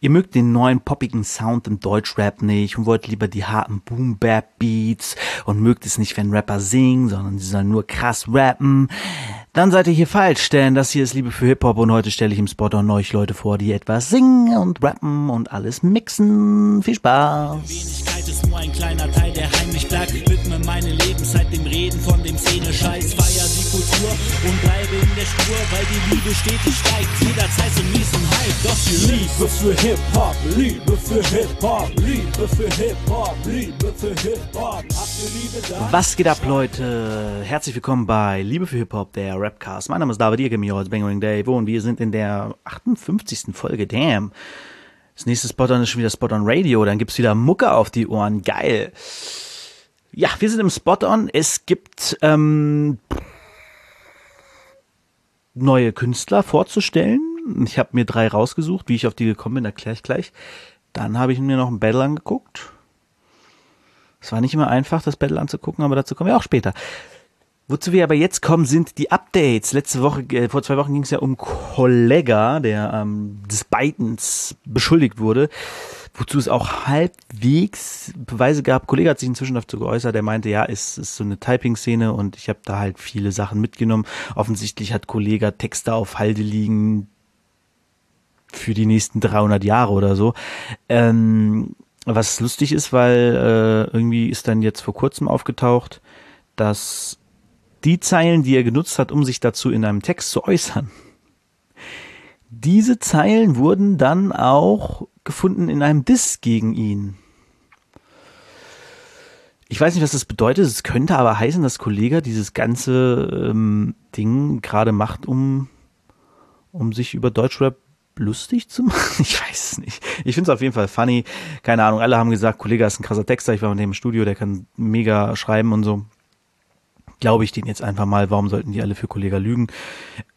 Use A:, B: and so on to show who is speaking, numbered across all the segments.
A: Ihr mögt den neuen poppigen Sound im Deutschrap nicht und wollt lieber die harten Boom-Bap-Beats und mögt es nicht, wenn Rapper singen, sondern sie sollen nur krass rappen. Dann seid ihr hier falsch, denn das hier ist Liebe für Hip-Hop und heute stelle ich im Spot on euch Leute vor, die etwas singen und rappen und alles mixen. Viel Spaß!
B: Meine Lebenszeit dem Reden von dem Szene-Scheiß. Feier die Kultur und bleibe in der Spur, weil die Liebe stetig steigt. Jederzeit so mies und Hype, doch die
C: Liebe für Hip-Hop, Liebe für Hip-Hop, Liebe für Hip-Hop, Liebe für Hip-Hop.
A: Was geht ab, Leute? Herzlich willkommen bei Liebe für Hip-Hop, der Rapcast. Mein Name ist David, ihr kennt mich als Bangering Dave und wir sind in der 58. Folge. Damn. Das nächste Spot-On ist schon wieder Spot-On Radio. Dann gibt's wieder Mucke auf die Ohren. Geil. Ja, wir sind im Spot-On. Es gibt ähm, neue Künstler vorzustellen. Ich habe mir drei rausgesucht. Wie ich auf die gekommen bin, erkläre ich gleich. Dann habe ich mir noch ein Battle angeguckt. Es war nicht immer einfach, das Battle anzugucken, aber dazu kommen wir auch später. Wozu wir aber jetzt kommen, sind die Updates. Letzte Woche, äh, vor zwei Wochen ging es ja um Kollega, der ähm, des Beitens beschuldigt wurde, wozu es auch halbwegs Beweise gab. Kollege hat sich inzwischen dazu geäußert, er meinte, ja, es ist so eine Typing-Szene und ich habe da halt viele Sachen mitgenommen. Offensichtlich hat Kollege Texte auf Halde liegen für die nächsten 300 Jahre oder so. Ähm, was lustig ist, weil äh, irgendwie ist dann jetzt vor kurzem aufgetaucht, dass die Zeilen, die er genutzt hat, um sich dazu in einem Text zu äußern, diese Zeilen wurden dann auch gefunden in einem Diss gegen ihn. Ich weiß nicht, was das bedeutet. Es könnte aber heißen, dass Kollege dieses ganze ähm, Ding gerade macht, um, um sich über Deutschrap lustig zu machen. Ich weiß es nicht. Ich finde es auf jeden Fall funny. Keine Ahnung. Alle haben gesagt, Kollege ist ein krasser Texter. Ich war mit dem im Studio, der kann mega schreiben und so. Glaube ich den jetzt einfach mal. Warum sollten die alle für Kollege lügen?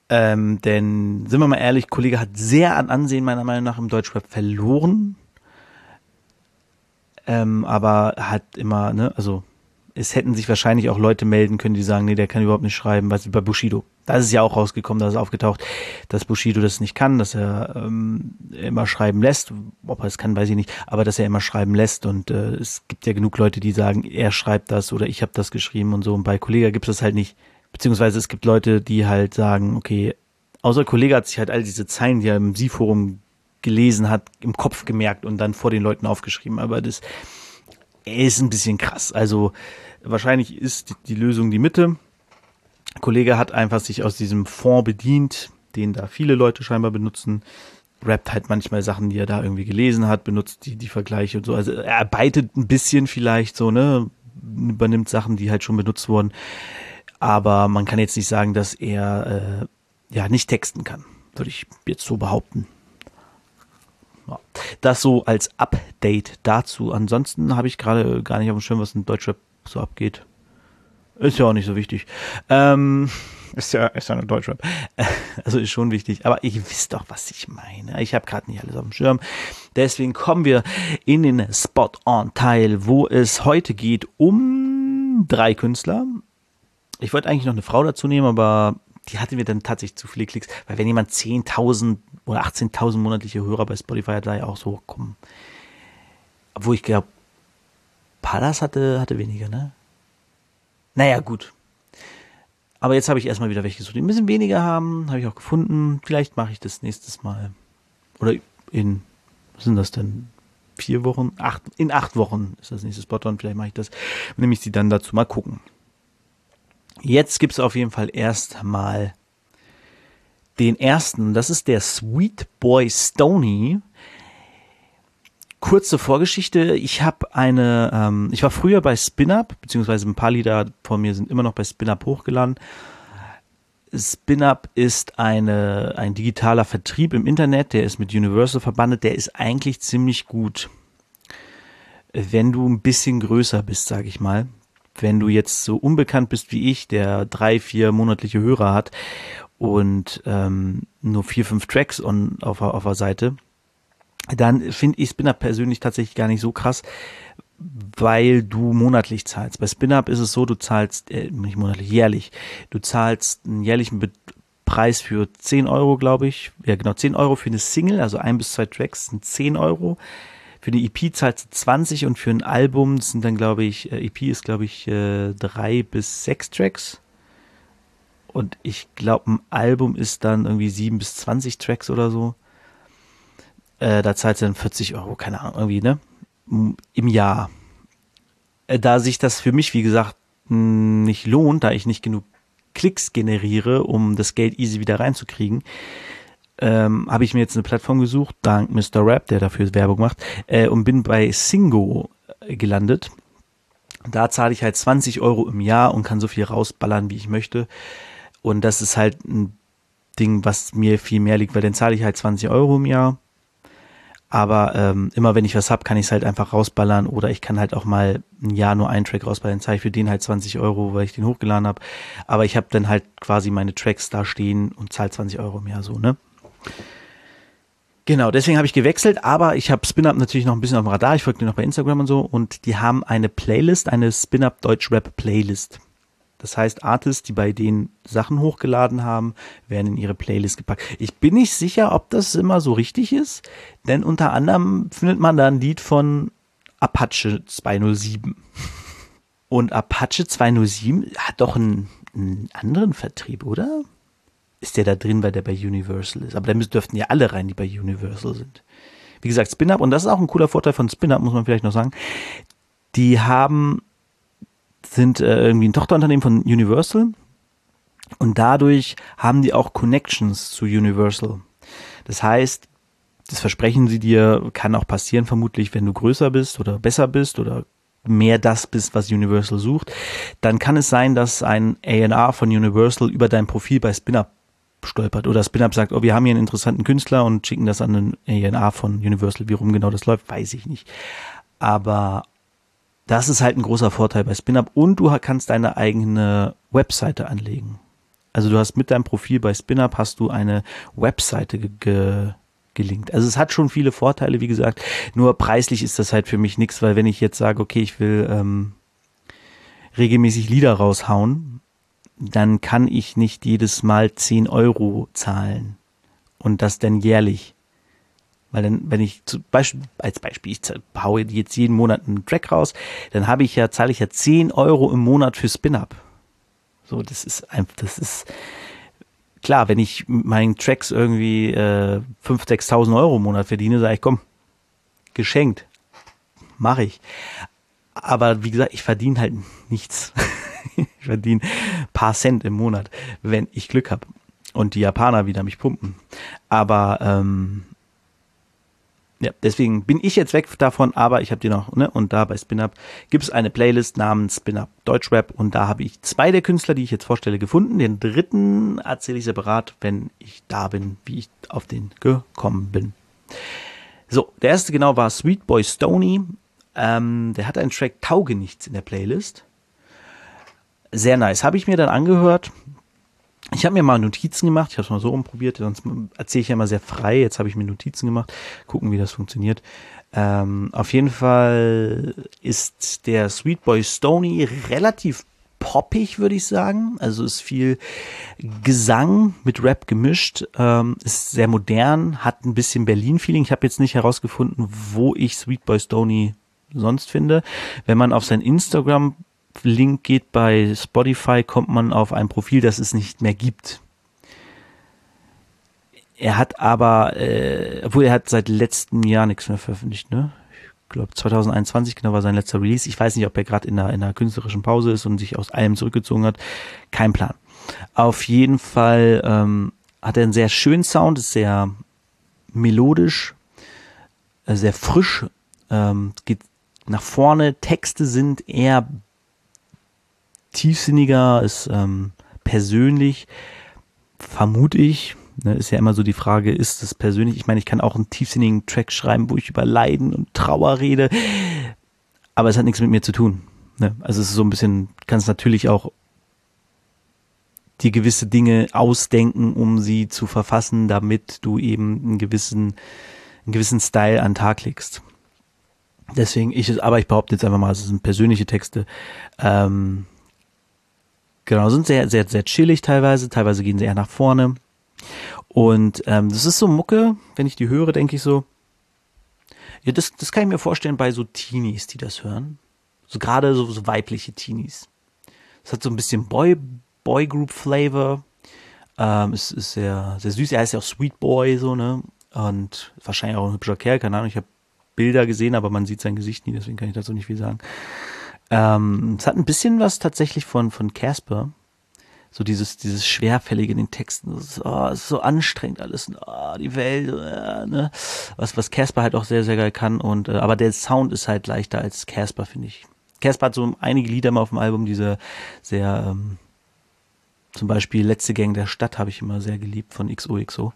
A: Ähm, denn sind wir mal ehrlich, Kollege hat sehr an Ansehen meiner Meinung nach im Deutschrap verloren. Ähm, aber hat immer, ne, also es hätten sich wahrscheinlich auch Leute melden können, die sagen, nee, der kann überhaupt nicht schreiben, was bei Bushido. Da ist es ja auch rausgekommen, dass es aufgetaucht, dass Bushido das nicht kann, dass er ähm, immer schreiben lässt. Ob er es kann, weiß ich nicht, aber dass er immer schreiben lässt. Und äh, es gibt ja genug Leute, die sagen, er schreibt das oder ich habe das geschrieben und so. Und bei Kollega gibt es das halt nicht. Beziehungsweise es gibt Leute, die halt sagen, okay, außer Kollege hat sich halt all diese Zeilen, die er im Sie-Forum gelesen hat, im Kopf gemerkt und dann vor den Leuten aufgeschrieben. Aber das ist ein bisschen krass. Also wahrscheinlich ist die Lösung die Mitte. Kollege hat einfach sich aus diesem Fond bedient, den da viele Leute scheinbar benutzen. Rappt halt manchmal Sachen, die er da irgendwie gelesen hat, benutzt die, die Vergleiche und so. Also er arbeitet ein bisschen vielleicht so, ne? Übernimmt Sachen, die halt schon benutzt wurden aber man kann jetzt nicht sagen, dass er äh, ja nicht texten kann, würde ich jetzt so behaupten. Ja. Das so als Update dazu. Ansonsten habe ich gerade gar nicht auf dem Schirm, was in Deutschrap so abgeht. Ist ja auch nicht so wichtig. Ähm, ist ja, ist ja eine Deutschrap. Also ist schon wichtig. Aber ihr wisst doch, was ich meine. Ich habe gerade nicht alles auf dem Schirm. Deswegen kommen wir in den Spot-on-Teil, wo es heute geht um drei Künstler. Ich wollte eigentlich noch eine Frau dazu nehmen, aber die hatte mir dann tatsächlich zu viele Klicks, weil wenn jemand 10.000 oder 18.000 monatliche Hörer bei Spotify hat, da ja auch so kommen. Obwohl ich glaube, Palas hatte, hatte weniger, ne? Naja, gut. Aber jetzt habe ich erstmal wieder welche gesucht, die ein bisschen weniger haben. Habe ich auch gefunden. Vielleicht mache ich das nächstes Mal. Oder in, was sind das denn? Vier Wochen? Acht, in acht Wochen ist das nächste Spot-On. Vielleicht mache ich das. Nehme ich sie dann dazu mal gucken. Jetzt gibt's auf jeden Fall erstmal den ersten. Das ist der Sweet Boy Stony. Kurze Vorgeschichte. Ich habe eine, ähm, ich war früher bei SpinUp, beziehungsweise ein paar Lieder von mir sind immer noch bei SpinUp hochgeladen. SpinUp ist eine, ein digitaler Vertrieb im Internet, der ist mit Universal verbandet, der ist eigentlich ziemlich gut, wenn du ein bisschen größer bist, sag ich mal wenn du jetzt so unbekannt bist wie ich, der drei, vier monatliche Hörer hat und ähm, nur vier, fünf Tracks on, auf, auf der Seite, dann finde ich Spinner persönlich tatsächlich gar nicht so krass, weil du monatlich zahlst. Bei SpinUp ist es so, du zahlst, äh, nicht monatlich, jährlich. Du zahlst einen jährlichen Preis für 10 Euro, glaube ich. Ja, genau, 10 Euro für eine Single, also ein bis zwei Tracks sind 10 Euro. Für eine EP zahlt sie 20 und für ein Album sind dann, glaube ich, äh, EP ist, glaube ich, äh, drei bis sechs Tracks. Und ich glaube, ein Album ist dann irgendwie sieben bis 20 Tracks oder so. Äh, da zahlt sie dann 40 Euro, keine Ahnung, irgendwie, ne? Im Jahr. Äh, da sich das für mich, wie gesagt, nicht lohnt, da ich nicht genug Klicks generiere, um das Geld easy wieder reinzukriegen, ähm, habe ich mir jetzt eine Plattform gesucht, dank Mr. Rap, der dafür Werbung macht, äh, und bin bei Singo äh, gelandet. Da zahle ich halt 20 Euro im Jahr und kann so viel rausballern, wie ich möchte. Und das ist halt ein Ding, was mir viel mehr liegt, weil dann zahle ich halt 20 Euro im Jahr. Aber ähm, immer wenn ich was hab, kann ich es halt einfach rausballern oder ich kann halt auch mal ein Jahr nur einen Track rausballern. Zahle ich für den halt 20 Euro, weil ich den hochgeladen habe. Aber ich habe dann halt quasi meine Tracks da stehen und zahle 20 Euro im Jahr so, ne? Genau, deswegen habe ich gewechselt, aber ich habe SpinUp natürlich noch ein bisschen auf dem Radar. Ich folge dir noch bei Instagram und so und die haben eine Playlist, eine SpinUp Deutsch Rap Playlist. Das heißt, Artists, die bei denen Sachen hochgeladen haben, werden in ihre Playlist gepackt. Ich bin nicht sicher, ob das immer so richtig ist, denn unter anderem findet man da ein Lied von Apache 207. Und Apache 207 hat doch einen, einen anderen Vertrieb, oder? Ist der da drin, weil der bei Universal ist. Aber da dürften ja alle rein, die bei Universal sind. Wie gesagt, Spin-Up, und das ist auch ein cooler Vorteil von Spin-Up, muss man vielleicht noch sagen. Die haben, sind äh, irgendwie ein Tochterunternehmen von Universal und dadurch haben die auch Connections zu Universal. Das heißt, das versprechen sie dir, kann auch passieren, vermutlich, wenn du größer bist oder besser bist oder mehr das bist, was Universal sucht, dann kann es sein, dass ein A&R von Universal über dein Profil bei Spin-Up stolpert oder Spin-Up sagt, oh, wir haben hier einen interessanten Künstler und schicken das an den A&R von Universal. Wie rum genau das läuft, weiß ich nicht. Aber das ist halt ein großer Vorteil bei Spin-Up und du kannst deine eigene Webseite anlegen. Also du hast mit deinem Profil bei Spin-Up hast du eine Webseite ge ge gelingt. Also es hat schon viele Vorteile, wie gesagt. Nur preislich ist das halt für mich nichts, weil wenn ich jetzt sage, okay, ich will ähm, regelmäßig Lieder raushauen, dann kann ich nicht jedes Mal 10 Euro zahlen und das dann jährlich. Weil dann, wenn ich zum Beispiel, als Beispiel, ich haue jetzt jeden Monat einen Track raus, dann habe ich ja, zahle ich ja 10 Euro im Monat für Spin-Up. So, das ist einfach, das ist, klar, wenn ich mit meinen Tracks irgendwie äh, 5.000, 6.000 Euro im Monat verdiene, sage ich, komm, geschenkt, mache ich. Aber wie gesagt, ich verdiene halt nichts. ich verdiene paar Cent im Monat, wenn ich Glück habe und die Japaner wieder mich pumpen. Aber ähm, ja, deswegen bin ich jetzt weg davon, aber ich habe die noch, ne? Und da bei SpinUp gibt es eine Playlist namens SpinUp Deutschrap und da habe ich zwei der Künstler, die ich jetzt vorstelle, gefunden. Den dritten erzähle ich separat, wenn ich da bin, wie ich auf den gekommen bin. So, der erste genau war Sweet Boy Stony. Ähm, der hat einen Track Taugenichts in der Playlist sehr nice. Habe ich mir dann angehört. Ich habe mir mal Notizen gemacht, ich habe es mal so rumprobiert, sonst erzähle ich ja immer sehr frei. Jetzt habe ich mir Notizen gemacht, gucken, wie das funktioniert. Ähm, auf jeden Fall ist der Sweet Boy Stony relativ poppig, würde ich sagen. Also ist viel Gesang mit Rap gemischt, ähm, ist sehr modern, hat ein bisschen Berlin-Feeling. Ich habe jetzt nicht herausgefunden, wo ich Sweet Boy Stony sonst finde. Wenn man auf sein Instagram Link geht bei Spotify, kommt man auf ein Profil, das es nicht mehr gibt. Er hat aber, äh, obwohl er hat seit letztem Jahr nichts mehr veröffentlicht, ne? Ich glaube 2021 genau war sein letzter Release. Ich weiß nicht, ob er gerade in einer, in einer künstlerischen Pause ist und sich aus allem zurückgezogen hat. Kein Plan. Auf jeden Fall ähm, hat er einen sehr schönen Sound, ist sehr melodisch, äh, sehr frisch, ähm, geht nach vorne. Texte sind eher tiefsinniger, ist ähm, persönlich, vermute ich. Ne, ist ja immer so die Frage, ist es persönlich? Ich meine, ich kann auch einen tiefsinnigen Track schreiben, wo ich über Leiden und Trauer rede, aber es hat nichts mit mir zu tun. Ne? Also es ist so ein bisschen, kannst natürlich auch die gewisse Dinge ausdenken, um sie zu verfassen, damit du eben einen gewissen, einen gewissen Style an Tag legst. Deswegen ich, aber ich behaupte jetzt einfach mal, es sind persönliche Texte. Ähm, Genau, sind sehr, sehr, sehr chillig teilweise, teilweise gehen sie eher nach vorne. Und ähm, das ist so Mucke, wenn ich die höre, denke ich so, ja, das, das kann ich mir vorstellen bei so Teenies, die das hören. So gerade so, so weibliche Teenies. Es hat so ein bisschen Boy, Boy Group Flavor. Ähm, es ist sehr, sehr süß. Er heißt ja auch Sweet Boy, so, ne? Und wahrscheinlich auch ein hübscher Kerl, keine Ahnung. Ich habe Bilder gesehen, aber man sieht sein Gesicht nie, deswegen kann ich dazu nicht viel sagen. Ähm, es hat ein bisschen was tatsächlich von, von Casper. So dieses, dieses Schwerfällige in den Texten. Das ist, oh, ist so anstrengend alles. Oh, die Welt, äh, ne? Was, was Casper halt auch sehr, sehr geil kann. Und, äh, aber der Sound ist halt leichter als Casper, finde ich. Casper hat so einige Lieder mal auf dem Album, diese sehr, ähm, zum Beispiel Letzte Gang der Stadt habe ich immer sehr geliebt von XOXO.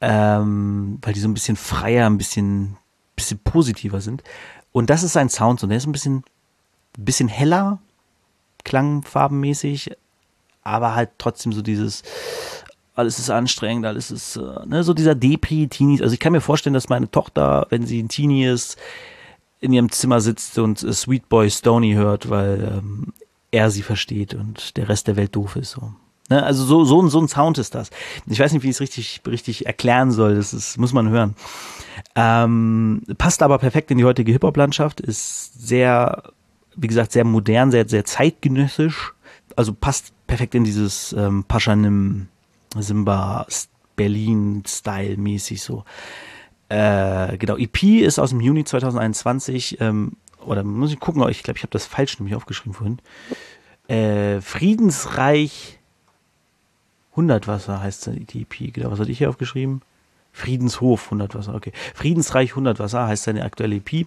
A: Ähm, weil die so ein bisschen freier, ein bisschen bisschen positiver sind. Und das ist sein Sound, so der ist ein bisschen, bisschen heller, klangfarbenmäßig, aber halt trotzdem so dieses, alles ist anstrengend, alles ist, äh, ne, so dieser Depri-Teenie. Also ich kann mir vorstellen, dass meine Tochter, wenn sie ein Teenie ist, in ihrem Zimmer sitzt und äh, Sweet Boy Stony hört, weil ähm, er sie versteht und der Rest der Welt doof ist. So. Ne? Also so, so, so ein Sound ist das. Ich weiß nicht, wie ich es richtig, richtig erklären soll. Das ist, muss man hören. Ähm, passt aber perfekt in die heutige Hip-Hop-Landschaft, ist sehr, wie gesagt, sehr modern, sehr, sehr zeitgenössisch. Also passt perfekt in dieses ähm, Paschanim Simba Berlin-Style mäßig so. Äh, genau, EP ist aus dem Juni 2021. Ähm, oder muss ich gucken, ich glaube, ich habe das falsch nämlich aufgeschrieben vorhin. Äh, Friedensreich 100 Wasser heißt die EP. Genau, was hatte ich hier aufgeschrieben? Friedenshof 100 Wasser, okay. Friedensreich 100 Wasser heißt seine aktuelle EP.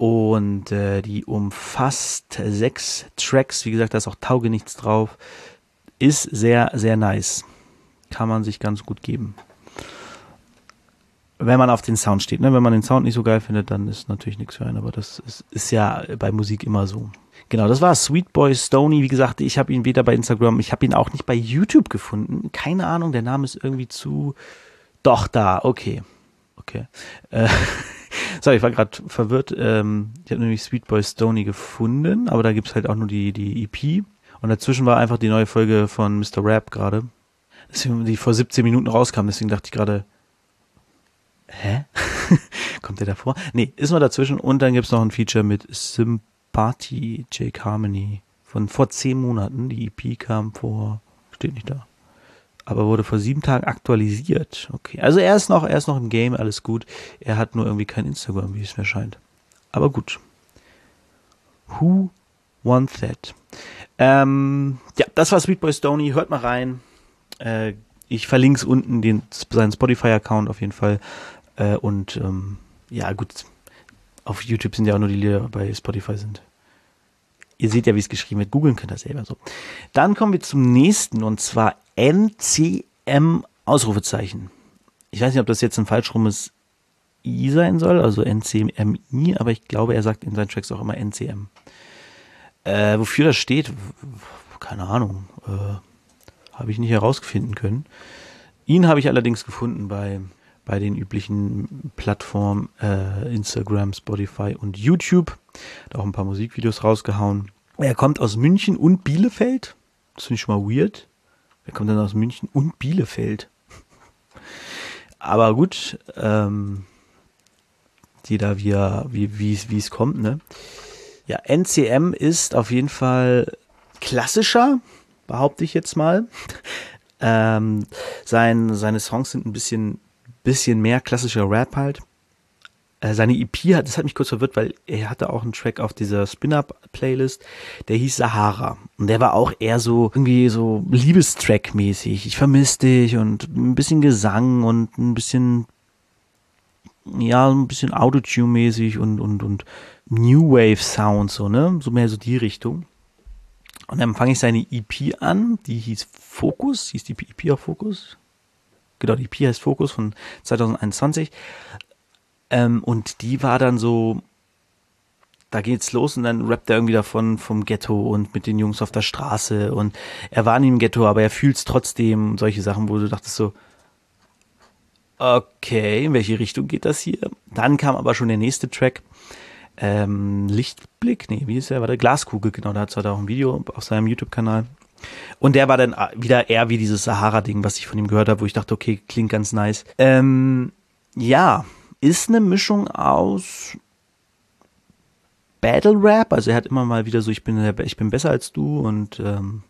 A: Und äh, die umfasst sechs Tracks. Wie gesagt, da ist auch Tauge nichts drauf. Ist sehr, sehr nice. Kann man sich ganz gut geben. Wenn man auf den Sound steht. Ne? Wenn man den Sound nicht so geil findet, dann ist natürlich nichts für einen. Aber das ist, ist ja bei Musik immer so. Genau, das war Sweet Boy Stony. Wie gesagt, ich habe ihn weder bei Instagram, ich habe ihn auch nicht bei YouTube gefunden. Keine Ahnung, der Name ist irgendwie zu doch, da, okay. Okay. Äh, sorry, ich war gerade verwirrt. Ähm, ich habe nämlich Sweet Boy Stony gefunden, aber da gibt's halt auch nur die, die EP. Und dazwischen war einfach die neue Folge von Mr. Rap gerade. Die vor 17 Minuten rauskam, deswegen dachte ich gerade, hä? Kommt der davor? Nee, ist nur dazwischen. Und dann gibt's noch ein Feature mit Sympathie, Jake Harmony von vor 10 Monaten. Die EP kam vor, steht nicht da aber wurde vor sieben Tagen aktualisiert. Okay, also er ist noch, er ist noch im Game, alles gut. Er hat nur irgendwie kein Instagram, wie es mir scheint. Aber gut. Who want that? Ähm, ja, das war Sweet Boy Stony. Hört mal rein. Äh, ich verlinke es unten, den, seinen Spotify-Account auf jeden Fall. Äh, und ähm, ja, gut. Auf YouTube sind ja auch nur die Lieder bei Spotify sind. Ihr seht ja, wie es geschrieben wird. Googeln könnt ihr selber so. Dann kommen wir zum nächsten und zwar NCM Ausrufezeichen. Ich weiß nicht, ob das jetzt ein falschrummes I sein soll, also NCMI, aber ich glaube, er sagt in seinen Tracks auch immer NCM. Äh, wofür das steht, keine Ahnung, äh, habe ich nicht herausfinden können. Ihn habe ich allerdings gefunden bei, bei den üblichen Plattformen äh, Instagram, Spotify und YouTube. Hat auch ein paar Musikvideos rausgehauen. Er kommt aus München und Bielefeld. Das finde ich schon mal weird. Wer kommt denn aus München und Bielefeld? Aber gut, ähm, jeder wie er, wie, wie, wie es kommt, ne? Ja, NCM ist auf jeden Fall klassischer, behaupte ich jetzt mal. ähm, sein, seine Songs sind ein bisschen, bisschen mehr klassischer Rap halt. Äh, seine EP hat, das hat mich kurz verwirrt, weil er hatte auch einen Track auf dieser Spin-Up-Playlist, der hieß Sahara. Und der war auch eher so, irgendwie so Liebestrack-mäßig. Ich vermisse dich und ein bisschen Gesang und ein bisschen, ja, ein bisschen Autotune-mäßig und, und, und New Wave Sound, so, ne? So mehr so die Richtung. Und dann fange ich seine EP an, die hieß Focus, hieß die EP auf Focus. Genau, die EP heißt Focus von 2021. Ähm, und die war dann so, da geht's los und dann rappt er irgendwie davon vom Ghetto und mit den Jungs auf der Straße und er war nie im Ghetto, aber er fühlt's trotzdem solche Sachen, wo du dachtest so, okay, in welche Richtung geht das hier? Dann kam aber schon der nächste Track, ähm, Lichtblick, nee, wie ist der, war der Glaskugel, genau, da hat er auch ein Video auf seinem YouTube-Kanal. Und der war dann wieder eher wie dieses Sahara-Ding, was ich von ihm gehört habe, wo ich dachte, okay, klingt ganz nice. Ähm, ja, ist eine Mischung aus Battle Rap, also er hat immer mal wieder so, ich bin, ich bin besser als du und ähm,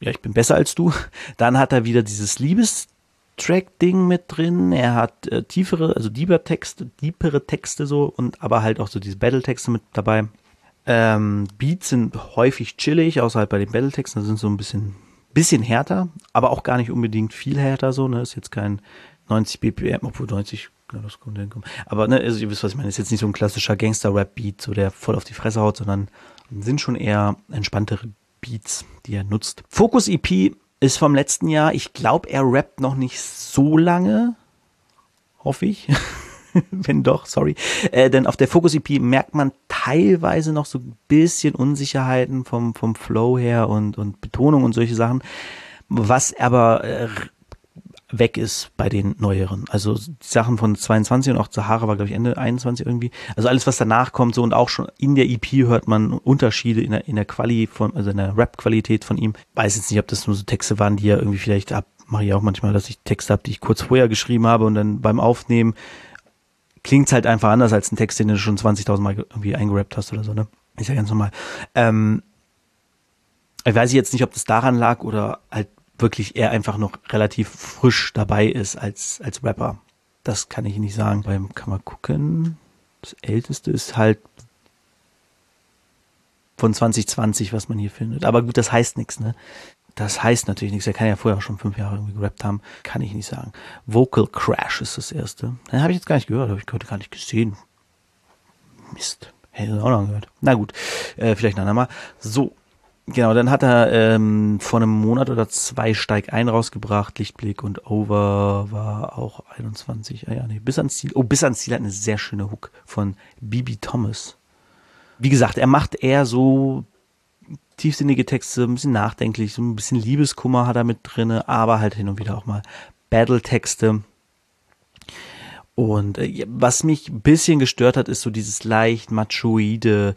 A: ja, ich bin besser als du. Dann hat er wieder dieses Liebestrack-Ding mit drin. Er hat äh, tiefere, also diebere Texte, diepere Texte so und aber halt auch so diese Battle-Texte mit dabei. Ähm, Beats sind häufig chillig, außer halt bei den Battle-Texten, da sind so ein bisschen, bisschen härter, aber auch gar nicht unbedingt viel härter so, ne, ist jetzt kein 90 BPM, obwohl 90 ja, das kommt hinkommen. Aber ne, also ihr wisst, was ich meine. Ist jetzt nicht so ein klassischer Gangster-Rap-Beat, so der voll auf die Fresse haut, sondern sind schon eher entspanntere Beats, die er nutzt. Focus EP ist vom letzten Jahr. Ich glaube, er rappt noch nicht so lange. Hoffe ich. Wenn doch, sorry. Äh, denn auf der Focus EP merkt man teilweise noch so ein bisschen Unsicherheiten vom, vom Flow her und, und Betonung und solche Sachen. Was aber äh, weg ist bei den neueren. Also die Sachen von 22 und auch Sahara war, glaube ich, Ende 21 irgendwie. Also alles, was danach kommt, so und auch schon in der EP hört man Unterschiede in der, in der Quali von, also in der Rap-Qualität von ihm. Weiß jetzt nicht, ob das nur so Texte waren, die er irgendwie vielleicht ab, mache ich auch manchmal, dass ich Texte habe, die ich kurz vorher geschrieben habe und dann beim Aufnehmen klingt es halt einfach anders als ein Text, den du schon 20.000 Mal irgendwie eingerappt hast oder so, ne? Ist ja ganz normal. Ähm, ich weiß jetzt nicht, ob das daran lag oder halt wirklich er einfach noch relativ frisch dabei ist als, als Rapper. Das kann ich nicht sagen. Beim kann man gucken. Das älteste ist halt von 2020, was man hier findet. Aber gut, das heißt nichts, ne? Das heißt natürlich nichts. Er kann ja vorher schon fünf Jahre irgendwie gerappt haben. Kann ich nicht sagen. Vocal Crash ist das erste. Den habe ich jetzt gar nicht gehört, habe ich heute gar nicht gesehen. Mist. Hätte ich auch noch gehört. Na gut, äh, vielleicht ein andermal. So, Genau, dann hat er ähm, vor einem Monat oder zwei Steig ein rausgebracht, Lichtblick und Over war auch 21. Ah ja, nee, bis ans Ziel. Oh, bis ans Ziel hat eine sehr schöne Hook von Bibi Thomas. Wie gesagt, er macht eher so tiefsinnige Texte, ein bisschen nachdenklich, so ein bisschen Liebeskummer hat er mit drinne, aber halt hin und wieder auch mal Battle-Texte. Und äh, was mich ein bisschen gestört hat, ist so dieses leicht machoide,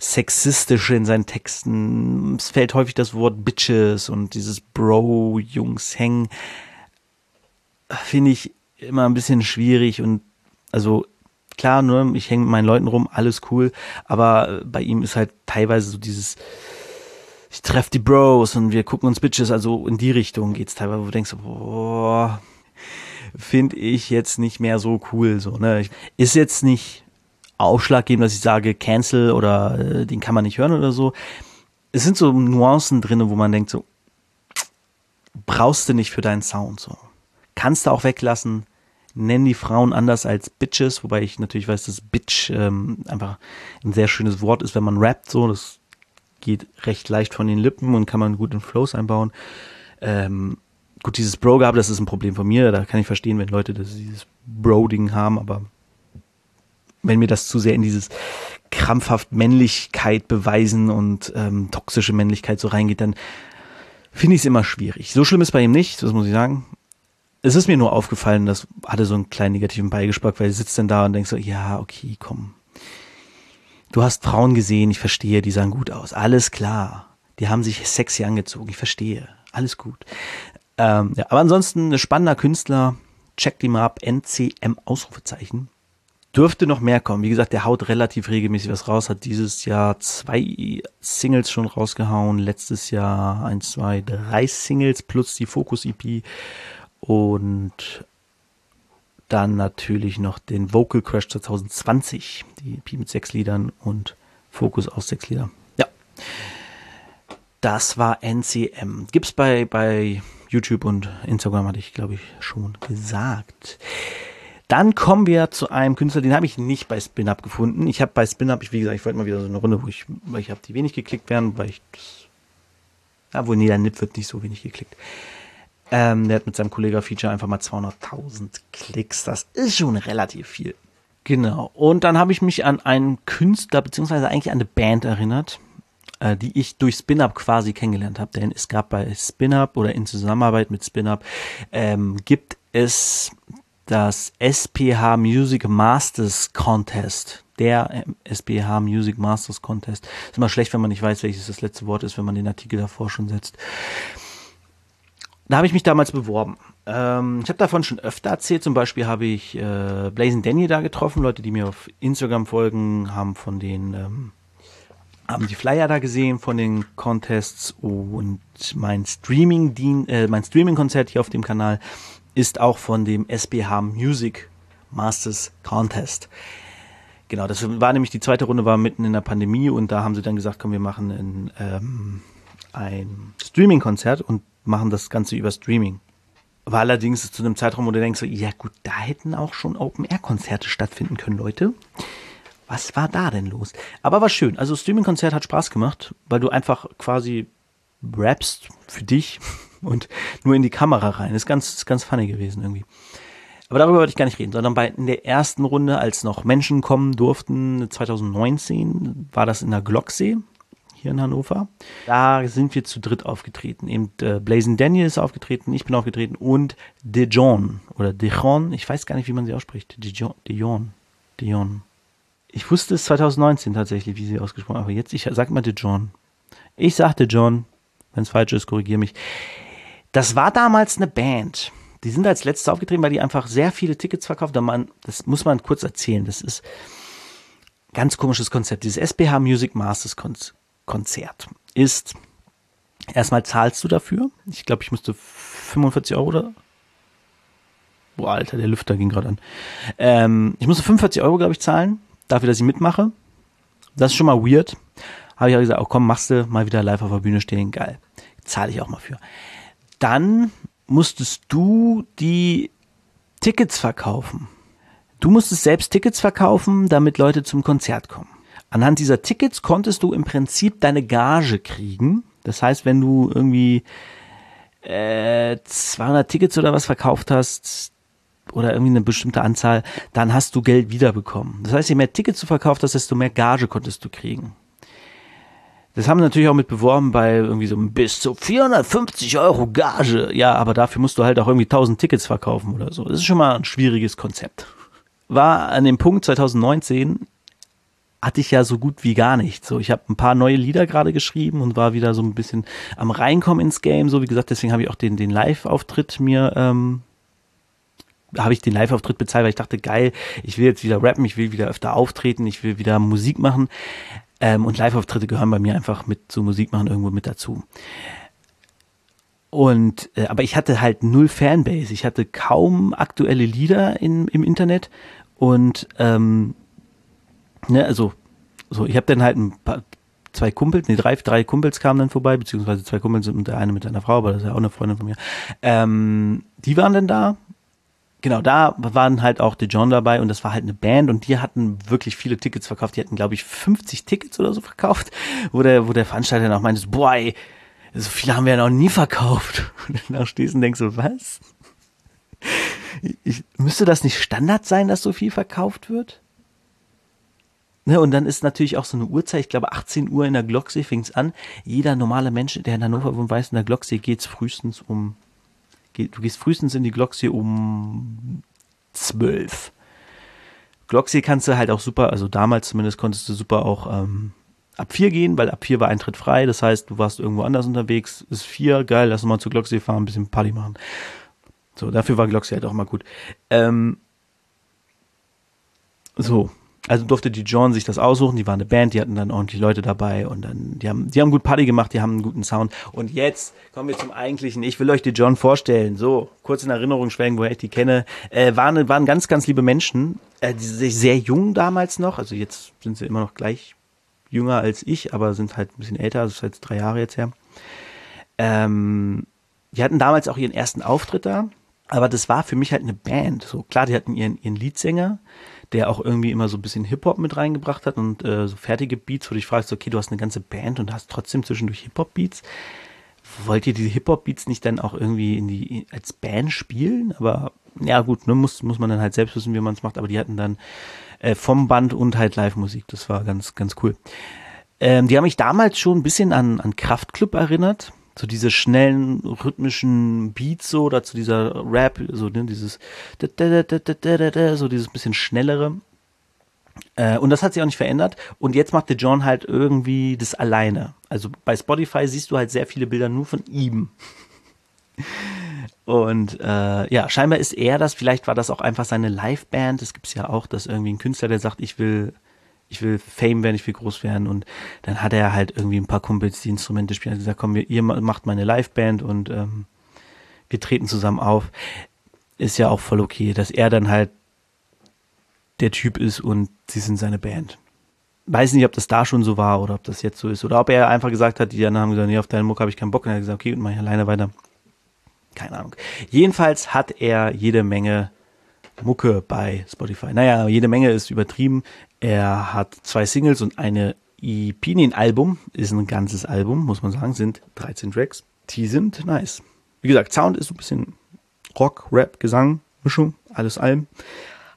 A: sexistische in seinen Texten. Es fällt häufig das Wort Bitches und dieses Bro, Jungs, hängen. Finde ich immer ein bisschen schwierig und also klar, nur ich hänge mit meinen Leuten rum, alles cool, aber bei ihm ist halt teilweise so dieses ich treffe die Bros und wir gucken uns Bitches, also in die Richtung geht's teilweise, wo du denkst, boah, finde ich jetzt nicht mehr so cool. So, ne? Ist jetzt nicht ausschlaggebend, dass ich sage, cancel oder äh, den kann man nicht hören oder so. Es sind so Nuancen drin, wo man denkt, so, brauchst du nicht für deinen Sound. So. Kannst du auch weglassen. Nenn die Frauen anders als Bitches, wobei ich natürlich weiß, dass Bitch ähm, einfach ein sehr schönes Wort ist, wenn man rappt. So, das geht recht leicht von den Lippen und kann man gut in Flows einbauen. Ähm, Gut, dieses Bro gab, das ist ein Problem von mir. Da kann ich verstehen, wenn Leute das, dieses Bro-Ding haben, aber wenn mir das zu sehr in dieses krampfhaft Männlichkeit beweisen und ähm, toxische Männlichkeit so reingeht, dann finde ich es immer schwierig. So schlimm ist bei ihm nicht, das muss ich sagen. Es ist mir nur aufgefallen, das hatte so einen kleinen negativen Beigeschmack, weil er sitzt dann da und denkt so, ja, okay, komm. Du hast Frauen gesehen, ich verstehe, die sahen gut aus. Alles klar. Die haben sich sexy angezogen, ich verstehe. Alles gut. Ähm, ja, aber ansonsten ein spannender Künstler. Checkt ihn mal ab. NCM Ausrufezeichen. Dürfte noch mehr kommen. Wie gesagt, der haut relativ regelmäßig was raus. Hat dieses Jahr zwei Singles schon rausgehauen. Letztes Jahr eins, zwei, drei Singles plus die Focus EP. Und dann natürlich noch den Vocal Crash 2020. Die EP mit sechs Liedern und Focus aus sechs Liedern. Ja. Das war NCM. Gibt's bei, bei YouTube und Instagram hatte ich, glaube ich, schon gesagt. Dann kommen wir zu einem Künstler, den habe ich nicht bei SpinUp gefunden. Ich habe bei SpinUp, ich, wie gesagt, ich wollte mal wieder so eine Runde, wo ich, weil ich habe die wenig geklickt werden, weil ich das, ja, wohl, nee, der Nip wird nicht so wenig geklickt. Ähm, der hat mit seinem Kollega-Feature einfach mal 200.000 Klicks. Das ist schon relativ viel. Genau. Und dann habe ich mich an einen Künstler, beziehungsweise eigentlich an eine Band erinnert, äh, die ich durch SpinUp quasi kennengelernt habe. Denn es gab bei SpinUp oder in Zusammenarbeit mit SpinUp ähm, gibt es das SPH Music Masters Contest. der SBH Music Masters Contest. Ist immer schlecht, wenn man nicht weiß, welches das letzte Wort ist, wenn man den Artikel davor schon setzt. Da habe ich mich damals beworben. Ähm, ich habe davon schon öfter erzählt. Zum Beispiel habe ich äh, Blazing Danny da getroffen. Leute, die mir auf Instagram folgen, haben von den ähm, haben die Flyer da gesehen von den Contests und mein Streaming äh, mein Streaming Konzert hier auf dem Kanal ist auch von dem SBH Music Masters Contest. Genau, das war nämlich die zweite Runde, war mitten in der Pandemie und da haben sie dann gesagt, komm, wir machen ein, ähm, ein Streaming-Konzert und machen das Ganze über Streaming. War allerdings zu einem Zeitraum, wo du denkst, ja gut, da hätten auch schon Open-Air-Konzerte stattfinden können, Leute. Was war da denn los? Aber war schön. Also Streaming-Konzert hat Spaß gemacht, weil du einfach quasi rappst für dich und nur in die Kamera rein. Ist ganz, ist ganz funny gewesen irgendwie. Aber darüber wollte ich gar nicht reden, sondern bei in der ersten Runde, als noch Menschen kommen durften, 2019, war das in der Glocksee hier in Hannover. Da sind wir zu dritt aufgetreten. Eben äh, Blazing Daniel ist aufgetreten, ich bin aufgetreten und Dijon oder Dijon, ich weiß gar nicht, wie man sie ausspricht. Dijon, Dijon, Dijon. Ich wusste es 2019 tatsächlich, wie sie ausgesprochen, aber jetzt ich sag mal Dijon. Ich sagte John, wenn es falsch ist, korrigiere mich. Das war damals eine Band. Die sind als letzte aufgetreten, weil die einfach sehr viele Tickets verkauft haben. Das muss man kurz erzählen. Das ist ein ganz komisches Konzept. Dieses SBH Music Masters Konzert ist, erstmal zahlst du dafür. Ich glaube, ich musste 45 Euro oder Boah, Alter, der Lüfter ging gerade an. Ähm, ich musste 45 Euro, glaube ich, zahlen, dafür, dass ich mitmache. Das ist schon mal weird. Habe ich auch gesagt, oh komm, machst du mal wieder live auf der Bühne stehen, geil. Zahle ich auch mal für. Dann musstest du die Tickets verkaufen. Du musstest selbst Tickets verkaufen, damit Leute zum Konzert kommen. Anhand dieser Tickets konntest du im Prinzip deine Gage kriegen. Das heißt, wenn du irgendwie äh, 200 Tickets oder was verkauft hast oder irgendwie eine bestimmte Anzahl, dann hast du Geld wiederbekommen. Das heißt, je mehr Tickets du verkauft hast, desto mehr Gage konntest du kriegen. Das haben wir natürlich auch mit beworben bei irgendwie so bis zu 450 Euro Gage. Ja, aber dafür musst du halt auch irgendwie 1000 Tickets verkaufen oder so. Das ist schon mal ein schwieriges Konzept. War an dem Punkt 2019 hatte ich ja so gut wie gar nicht. So, ich habe ein paar neue Lieder gerade geschrieben und war wieder so ein bisschen am reinkommen ins Game. So wie gesagt, deswegen habe ich auch den den Live-Auftritt mir ähm, habe ich den Live-Auftritt bezahlt, weil ich dachte, geil, ich will jetzt wieder rappen, ich will wieder öfter auftreten, ich will wieder Musik machen. Ähm, und Live-Auftritte gehören bei mir einfach mit zu Musik machen irgendwo mit dazu. Und äh, aber ich hatte halt null Fanbase. Ich hatte kaum aktuelle Lieder in, im Internet und ähm, ne, also so, ich habe dann halt ein paar zwei Kumpels, nee, drei, drei Kumpels kamen dann vorbei, beziehungsweise zwei Kumpels und der eine mit einer Frau, aber das ist ja auch eine Freundin von mir. Ähm, die waren dann da genau, da waren halt auch The John dabei und das war halt eine Band und die hatten wirklich viele Tickets verkauft. Die hatten, glaube ich, 50 Tickets oder so verkauft, wo der, wo der Veranstalter noch meinte, boah, ey, so viele haben wir ja noch nie verkauft. Und dann da stehst und denkst so, was? Ich, müsste das nicht Standard sein, dass so viel verkauft wird? Ne, und dann ist natürlich auch so eine Uhrzeit, ich glaube 18 Uhr in der Glocksee fängt's an. Jeder normale Mensch, der in Hannover wohnt, weiß, in der Glocksee geht's frühestens um du gehst frühestens in die Glocksee um zwölf. Glocksee kannst du halt auch super, also damals zumindest konntest du super auch ähm, ab vier gehen, weil ab vier war Eintritt frei. Das heißt, du warst irgendwo anders unterwegs, ist vier, geil, lass uns mal zur Glocksee fahren, ein bisschen Party machen. So, dafür war Glocksee halt auch mal gut. Ähm, so, also durfte die John sich das aussuchen, die waren eine Band, die hatten dann ordentlich Leute dabei und dann, die haben, die haben gut Party gemacht, die haben einen guten Sound. Und jetzt kommen wir zum eigentlichen. Ich will euch die John vorstellen. So, kurz in Erinnerung schwelgen, woher ich die kenne. Äh, waren, waren ganz, ganz liebe Menschen, äh, die sind sehr jung damals noch, also jetzt sind sie immer noch gleich jünger als ich, aber sind halt ein bisschen älter, also seit drei Jahre jetzt her. Ähm, die hatten damals auch ihren ersten Auftritt da, aber das war für mich halt eine Band. So klar, die hatten ihren, ihren Leadsänger, der auch irgendwie immer so ein bisschen Hip-Hop mit reingebracht hat und äh, so fertige Beats, wo du dich fragst, okay, du hast eine ganze Band und hast trotzdem zwischendurch Hip-Hop-Beats. Wollt ihr diese Hip-Hop-Beats nicht dann auch irgendwie in die, als Band spielen? Aber ja gut, ne, muss, muss man dann halt selbst wissen, wie man es macht, aber die hatten dann äh, vom Band und halt Live-Musik. Das war ganz, ganz cool. Ähm, die haben mich damals schon ein bisschen an, an Kraftclub erinnert so diese schnellen rhythmischen Beats so oder zu dieser Rap so ne, dieses so dieses bisschen schnellere Äh, und das hat sich auch nicht verändert. Und jetzt macht der John halt irgendwie das alleine. Also bei Spotify siehst du halt sehr viele Bilder nur von ihm. Und äh, ja, scheinbar ist er das, vielleicht war das auch einfach seine Liveband. Es gibt ja auch, dass irgendwie ein Künstler, der sagt, ich will, ich will Fame werden, ich will groß werden. Und dann hat er halt irgendwie ein paar Kumpels, die Instrumente spielen, hat gesagt, komm, ihr macht meine Liveband und ähm, wir treten zusammen auf. Ist ja auch voll okay, dass er dann halt der Typ ist und sie sind seine Band. Weiß nicht, ob das da schon so war oder ob das jetzt so ist. Oder ob er einfach gesagt hat, die anderen haben gesagt, nee, auf deinen Muck habe ich keinen Bock. Und er hat gesagt, okay, mach ich alleine weiter. Keine Ahnung. Jedenfalls hat er jede Menge Mucke bei Spotify. Naja, jede Menge ist übertrieben. Er hat zwei Singles und eine EP, ein Album, ist ein ganzes Album, muss man sagen, sind 13 Tracks. Die sind nice. Wie gesagt, Sound ist so ein bisschen Rock, Rap, Gesang, Mischung, alles allem.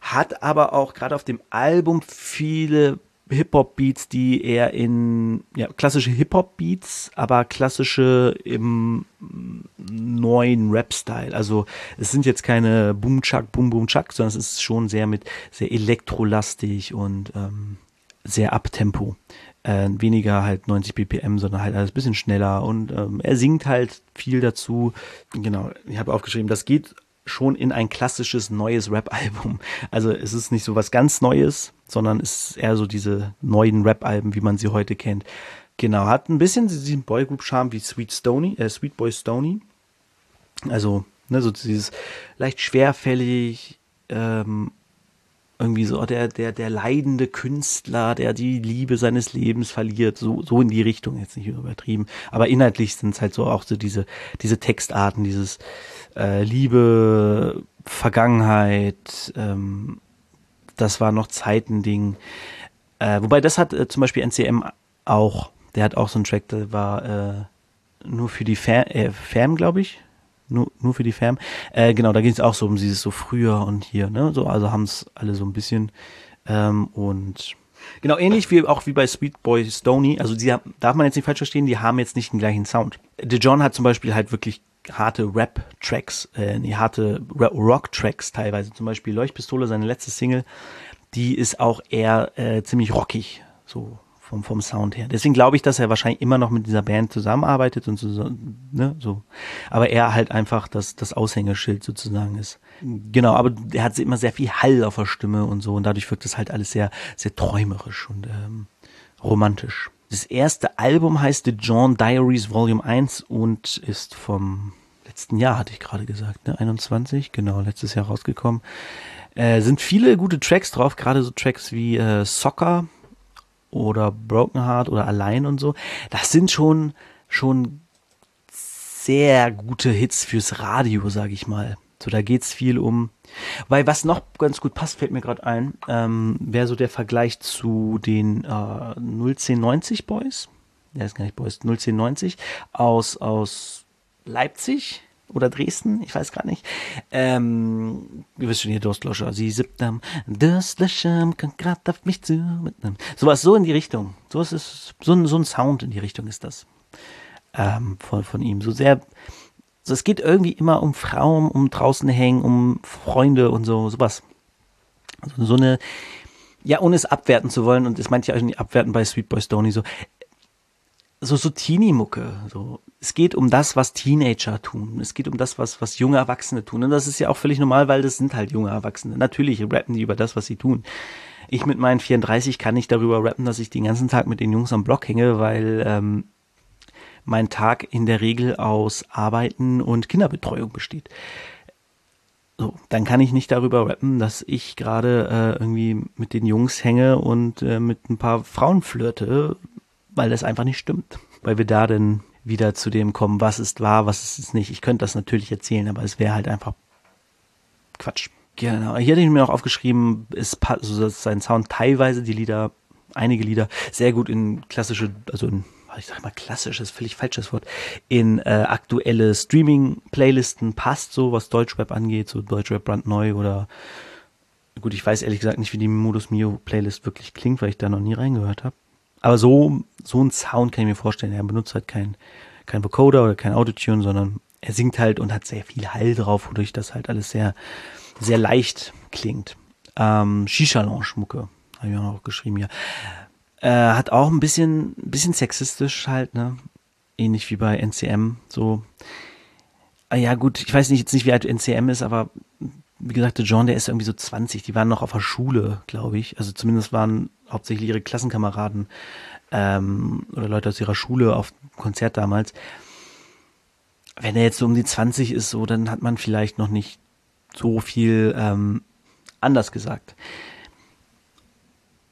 A: Hat aber auch gerade auf dem Album viele Hip-Hop-Beats, die eher in ja, klassische Hip-Hop-Beats, aber klassische im neuen Rap-Style. Also es sind jetzt keine Boom-Chuck, Boom-Boom-Chuck, sondern es ist schon sehr mit sehr elektrolastig und ähm, sehr abtempo. Äh, weniger halt 90 BPM, sondern halt alles bisschen schneller und ähm, er singt halt viel dazu. Genau, ich habe aufgeschrieben, das geht schon in ein klassisches neues Rap-Album. Also es ist nicht so was ganz Neues, sondern es ist eher so diese neuen Rap-Alben, wie man sie heute kennt. Genau, hat ein bisschen diesen Boygroup-Charme wie Sweet Stony, äh, Sweet Boy Stony. Also, ne, so dieses leicht schwerfällig, ähm, irgendwie so der, der, der leidende Künstler, der die Liebe seines Lebens verliert, so, so in die Richtung, jetzt nicht übertrieben. Aber inhaltlich sind es halt so auch so diese, diese Textarten, dieses, äh, Liebe, Vergangenheit, ähm, das war noch Zeitending. Äh, wobei das hat äh, zum Beispiel NCM auch. Der hat auch so einen Track, der war äh, nur für die Fam, äh, Fam glaube ich. Nur, nur für die Fam. Äh, genau, da ging es auch so um dieses so früher und hier, ne? So, also haben es alle so ein bisschen. Ähm, und genau, ähnlich wie auch wie bei Sweet Boy Stony. Also die darf man jetzt nicht falsch verstehen, die haben jetzt nicht den gleichen Sound. The John hat zum Beispiel halt wirklich harte Rap-Tracks, äh, nee, harte Rock-Tracks teilweise. Zum Beispiel Leuchtpistole, seine letzte Single, die ist auch eher äh, ziemlich rockig, so vom, vom Sound her. Deswegen glaube ich, dass er wahrscheinlich immer noch mit dieser Band zusammenarbeitet und so, ne, so. Aber er halt einfach das, das Aushängeschild sozusagen ist. Genau, aber er hat immer sehr viel Hall auf der Stimme und so und dadurch wirkt das halt alles sehr, sehr träumerisch und ähm, romantisch. Das erste Album heißt The John Diaries Volume 1 und ist vom letzten Jahr, hatte ich gerade gesagt, ne? 21, genau, letztes Jahr rausgekommen. Äh, sind viele gute Tracks drauf, gerade so Tracks wie äh, Soccer oder Broken Heart oder Allein und so. Das sind schon, schon sehr gute Hits fürs Radio, sag ich mal. So, da geht's viel um. Weil was noch ganz gut passt, fällt mir gerade ein, ähm, wäre so der Vergleich zu den äh, 01090 Boys. Der ist gar nicht Boys, 01090 aus, aus Leipzig oder Dresden, ich weiß gar nicht. Ähm, ihr wisst schon hier, Durstlöscher, sie siebtam, Durstlöscher, kann grad auf mich zu. Sowas so in die Richtung. So ist es, so ein, so ein Sound in die Richtung ist das. Ähm, von, von ihm. So sehr, also es geht irgendwie immer um Frauen, um draußen hängen, um Freunde und so, sowas. Also so eine, ja, ohne es abwerten zu wollen, und das meinte ich auch nicht abwerten bei Sweet Boy Stoney, so, so, so Teenie-Mucke. So. Es geht um das, was Teenager tun. Es geht um das, was, was junge Erwachsene tun. Und das ist ja auch völlig normal, weil das sind halt junge Erwachsene. Natürlich rappen die über das, was sie tun. Ich mit meinen 34 kann nicht darüber rappen, dass ich den ganzen Tag mit den Jungs am Block hänge, weil ähm, mein Tag in der Regel aus Arbeiten und Kinderbetreuung besteht. So, dann kann ich nicht darüber rappen, dass ich gerade äh, irgendwie mit den Jungs hänge und äh, mit ein paar Frauen flirte, weil das einfach nicht stimmt. Weil wir da dann wieder zu dem kommen, was ist wahr, was ist es nicht. Ich könnte das natürlich erzählen, aber es wäre halt einfach Quatsch. Genau. Hier hatte ich mir noch aufgeschrieben, ist also sein Sound teilweise die Lieder, einige Lieder sehr gut in klassische, also in ich sag mal klassisch, das ist völlig falsches Wort, in äh, aktuelle Streaming-Playlisten passt, so was Deutschrap angeht, so Deutschrap brandneu oder gut, ich weiß ehrlich gesagt nicht, wie die Modus Mio Playlist wirklich klingt, weil ich da noch nie reingehört habe. Aber so, so ein Sound kann ich mir vorstellen. Er benutzt halt kein, kein Vocoder oder kein Autotune, sondern er singt halt und hat sehr viel Hall drauf, wodurch das halt alles sehr, sehr leicht klingt. Ähm, Shisha-Lounge-Mucke Habe ich auch noch geschrieben hier. Äh, hat auch ein bisschen, bisschen sexistisch halt, ne? Ähnlich wie bei NCM, so. Ah, ja, gut, ich weiß nicht, jetzt nicht, wie alt NCM ist, aber wie gesagt, der John, der ist irgendwie so 20, die waren noch auf der Schule, glaube ich. Also zumindest waren hauptsächlich ihre Klassenkameraden ähm, oder Leute aus ihrer Schule auf Konzert damals. Wenn er jetzt so um die 20 ist, so, dann hat man vielleicht noch nicht so viel ähm, anders gesagt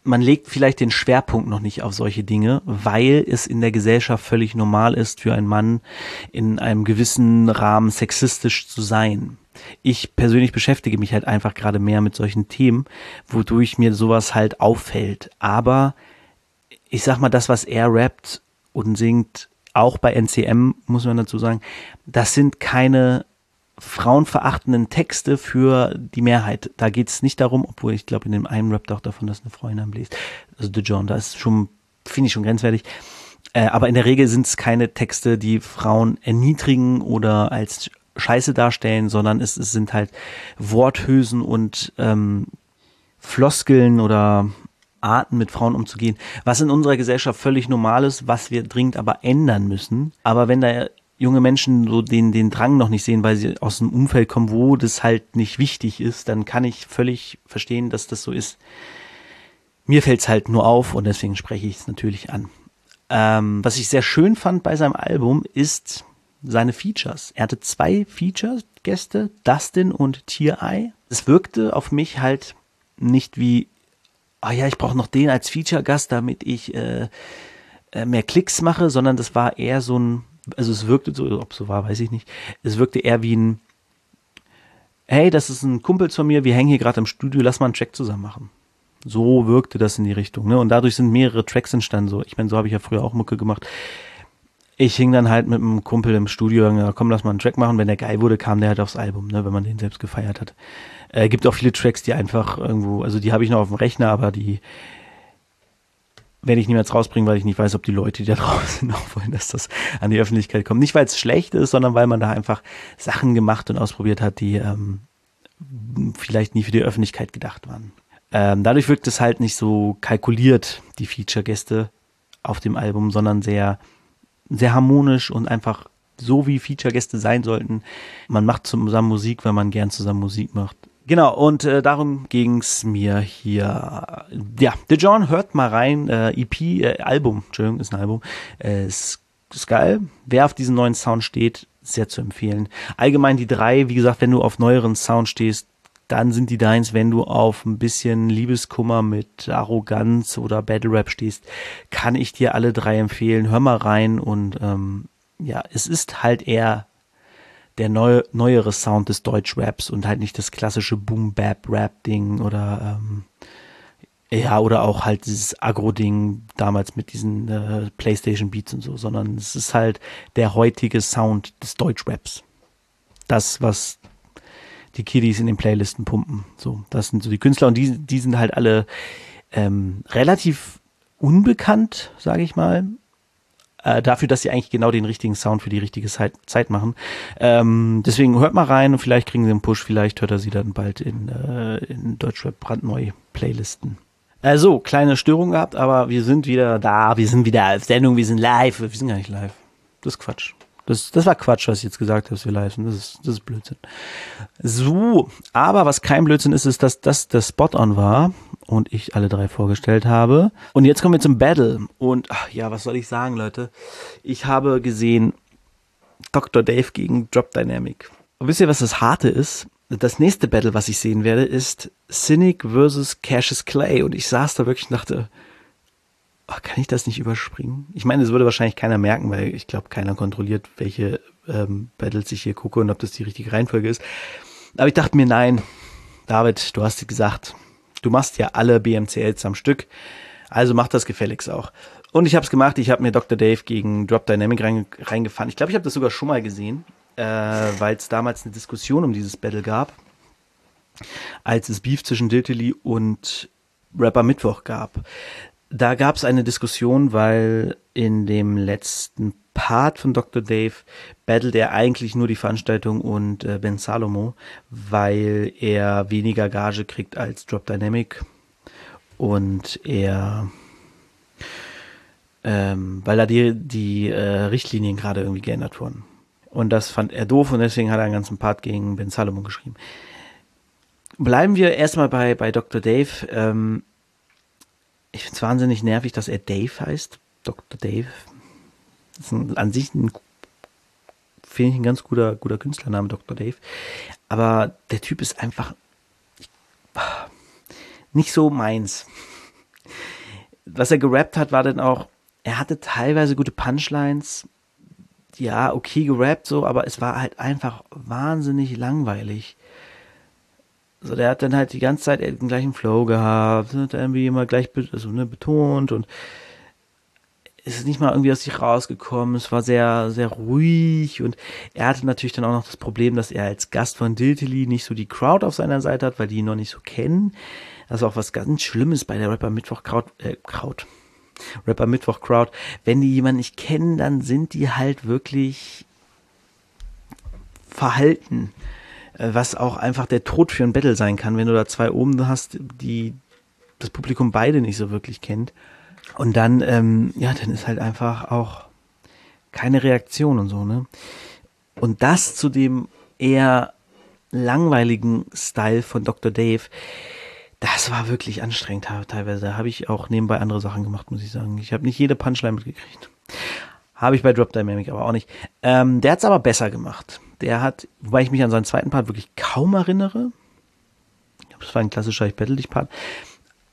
A: man legt vielleicht den Schwerpunkt noch nicht auf solche Dinge, weil es in der Gesellschaft völlig normal ist, für einen Mann in einem gewissen Rahmen sexistisch zu sein. Ich persönlich beschäftige mich halt einfach gerade mehr mit solchen Themen, wodurch mir sowas halt auffällt. Aber ich sag mal, das, was er rappt und singt, auch bei NCM, muss man dazu sagen, das sind keine frauenverachtenden Texte für die Mehrheit. Da geht es nicht darum, obwohl ich glaube, in dem einen Rap doch davon, dass eine Freundin am bläst. Also The John, da ist schon, finde ich schon grenzwertig. Äh, aber in der Regel sind es keine Texte, die Frauen erniedrigen oder als Scheiße darstellen, sondern es, es sind halt Worthülsen und ähm, Floskeln oder Arten mit Frauen umzugehen, was in unserer Gesellschaft völlig normal ist, was wir dringend aber ändern müssen. Aber wenn da junge Menschen so den, den Drang noch nicht sehen, weil sie aus einem Umfeld kommen, wo das halt nicht wichtig ist, dann kann ich völlig verstehen, dass das so ist. Mir fällt es halt nur auf und deswegen spreche ich es natürlich an. Ähm, was ich sehr schön fand bei seinem Album ist seine Features. Er hatte zwei Feature-Gäste, Dustin und Tier Eye. Es wirkte auf mich halt nicht wie, ah ja, ich brauche noch den als Feature-Gast, damit ich äh, äh mehr Klicks mache, sondern das war eher so ein also es wirkte so, ob so war, weiß ich nicht. Es wirkte eher wie ein, hey, das ist ein Kumpel von mir, wir hängen hier gerade im Studio, lass mal einen Track zusammen machen. So wirkte das in die Richtung, ne? Und dadurch sind mehrere Tracks entstanden. So, ich meine, so habe ich ja früher auch Mucke gemacht. Ich hing dann halt mit einem Kumpel im Studio, ja, komm, lass mal einen Track machen. Wenn der geil wurde, kam der halt aufs Album, ne, wenn man den selbst gefeiert hat. Äh, gibt auch viele Tracks, die einfach irgendwo, also die habe ich noch auf dem Rechner, aber die werde ich niemals rausbringen, weil ich nicht weiß, ob die Leute, die da draußen auch wollen, dass das an die Öffentlichkeit kommt. Nicht, weil es schlecht ist, sondern weil man da einfach Sachen gemacht und ausprobiert hat, die ähm, vielleicht nie für die Öffentlichkeit gedacht waren. Ähm, dadurch wirkt es halt nicht so kalkuliert, die Feature-Gäste auf dem Album, sondern sehr, sehr harmonisch und einfach so, wie Feature-Gäste sein sollten. Man macht zusammen Musik, weil man gern zusammen Musik macht. Genau, und äh, darum ging's mir hier. Ja, The John, hört mal rein. Äh, EP, äh, Album, Entschuldigung, ist ein Album. Äh, ist, ist geil. Wer auf diesen neuen Sound steht, sehr zu empfehlen. Allgemein die drei, wie gesagt, wenn du auf neueren Sound stehst, dann sind die deins, wenn du auf ein bisschen Liebeskummer mit Arroganz oder Battle Rap stehst, kann ich dir alle drei empfehlen. Hör mal rein und ähm, ja, es ist halt eher der neu, neuere Sound des Deutschraps und halt nicht das klassische Boom-Bap-Rap-Ding oder ähm, ja, oder auch halt dieses Agro-Ding damals mit diesen äh, Playstation-Beats und so, sondern es ist halt der heutige Sound des Deutschraps. Das, was die Kiddies in den Playlisten pumpen. So, das sind so die Künstler und die, die sind halt alle ähm, relativ unbekannt, sage ich mal äh, dafür, dass sie eigentlich genau den richtigen Sound für die richtige Zeit, Zeit machen. Ähm, deswegen hört mal rein und vielleicht kriegen sie einen Push, vielleicht hört er sie dann bald in, äh, in Deutschrap brandneu Playlisten. Also, kleine Störung gehabt, aber wir sind wieder da, wir sind wieder auf Sendung, wir sind live. Wir sind gar nicht live. Das ist Quatsch. Das, das war Quatsch, was ich jetzt gesagt habe, dass wir sind. Das ist, das ist Blödsinn. So, aber was kein Blödsinn ist, ist, dass das der Spot-on war und ich alle drei vorgestellt habe. Und jetzt kommen wir zum Battle. Und ach, ja, was soll ich sagen, Leute? Ich habe gesehen Dr. Dave gegen Drop Dynamic. Und wisst ihr, was das Harte ist? Das nächste Battle, was ich sehen werde, ist Cynic versus Cassius Clay. Und ich saß da wirklich und dachte, oh, kann ich das nicht überspringen? Ich meine, es würde wahrscheinlich keiner merken, weil ich glaube, keiner kontrolliert, welche ähm, Battles ich hier gucke und ob das die richtige Reihenfolge ist. Aber ich dachte mir, nein, David, du hast gesagt, Du machst ja alle BMCLs am Stück, also mach das gefälligst auch. Und ich habe es gemacht, ich habe mir Dr. Dave gegen Drop Dynamic reingefahren. Ich glaube, ich habe das sogar schon mal gesehen, äh, weil es damals eine Diskussion um dieses Battle gab, als es Beef zwischen Diltily und Rapper Mittwoch gab. Da gab es eine Diskussion, weil in dem letzten Part von Dr. Dave battelt er eigentlich nur die Veranstaltung und äh, Ben Salomo, weil er weniger Gage kriegt als Drop Dynamic. und er, ähm, weil da die, die äh, Richtlinien gerade irgendwie geändert wurden. Und das fand er doof und deswegen hat er einen ganzen Part gegen Ben Salomon geschrieben. Bleiben wir erstmal bei, bei Dr. Dave. Ähm, ich finde es wahnsinnig nervig, dass er Dave heißt. Dr. Dave. Das ist ein, an sich ein, finde ich, ein ganz guter, guter Künstlername, Dr. Dave. Aber der Typ ist einfach nicht so meins. Was er gerappt hat, war dann auch, er hatte teilweise gute Punchlines. Ja, okay gerappt so, aber es war halt einfach wahnsinnig langweilig. So, der hat dann halt die ganze Zeit den gleichen Flow gehabt, hat irgendwie immer gleich also, ne, betont und ist nicht mal irgendwie aus sich rausgekommen. Es war sehr, sehr ruhig und er hatte natürlich dann auch noch das Problem, dass er als Gast von Diltily nicht so die Crowd auf seiner Seite hat, weil die ihn noch nicht so kennen. Das ist auch was ganz Schlimmes bei der Rapper Mittwoch Kraut, äh, Kraut. Rapper Mittwoch Crowd. Wenn die jemanden nicht kennen, dann sind die halt wirklich verhalten. Äh, was auch einfach der Tod für ein Battle sein kann, wenn du da zwei oben hast, die das Publikum beide nicht so wirklich kennt. Und dann, ähm, ja, dann ist halt einfach auch keine Reaktion und so, ne? Und das zu dem eher langweiligen Style von Dr. Dave, das war wirklich anstrengend teilweise. Da habe ich auch nebenbei andere Sachen gemacht, muss ich sagen. Ich habe nicht jede Punchline mitgekriegt. Habe ich bei Drop Dynamic aber auch nicht. Ähm, der hat es aber besser gemacht. Der hat, wobei ich mich an seinen zweiten Part wirklich kaum erinnere. Ich glaube, das war ein klassischer Ich battle dich Part.